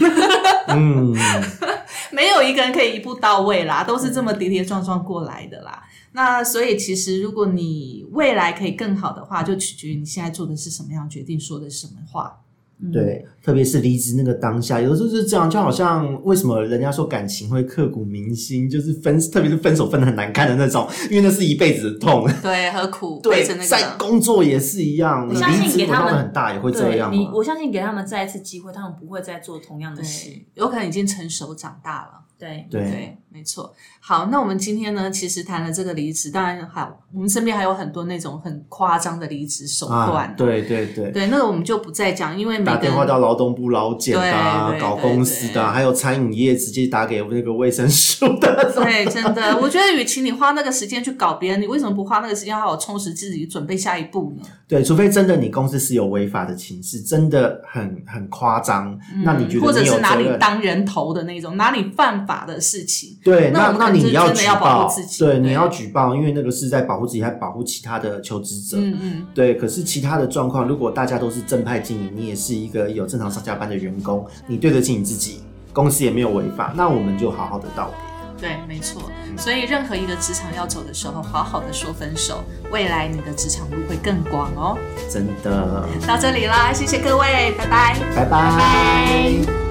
嗯，没有一个人可以一步到位啦，都是这么跌跌撞撞过来的啦。那所以其实如果你未来可以更好的话，就取决于你现在做的是什么样决定，说的是什么话。嗯，对，特别是离职那个当下，有的时候就是这样，就好像为什么人家说感情会刻骨铭心，就是分，特别是分手分的很难看的那种，因为那是一辈子的痛。对，何苦 对那个，在？工作也是一样，你相信离职给他们很大，也会这样你。我相信给他们再一次机会，他们不会再做同样的事。有可能已经成熟长大了。对，对，对，没错。好，那我们今天呢，其实谈了这个离职，当然还我们身边还有很多那种很夸张的离职手段、啊，对对对。对，那个我们就不再讲，因为每打电话到劳动部劳检的、啊对，对搞公司的啊、还有餐饮业直接打给那个卫生署的。对，真的，我觉得与其你花那个时间去搞别人，你为什么不花那个时间好好充实自己，准备下一步呢？对，除非真的你公司是有违法的情事，真的很很夸张，那你觉得或者是拿责任？你当人头的那种，哪里犯法的事情。对，那那你要举报护自，己对，你要举报，因为那个是在保护自己，还保护其他的求职者。嗯嗯，对，可是其他的状况，如果大家都是正派经营，你也是一个有正常上下班的员工，你对得起你自己，公司也没有违法，那我们就好好的道别。对，没错。所以任何一个职场要走的时候，好好的说分手，未来你的职场路会更广哦。真的，到这里啦，谢谢各位，拜拜。拜拜拜。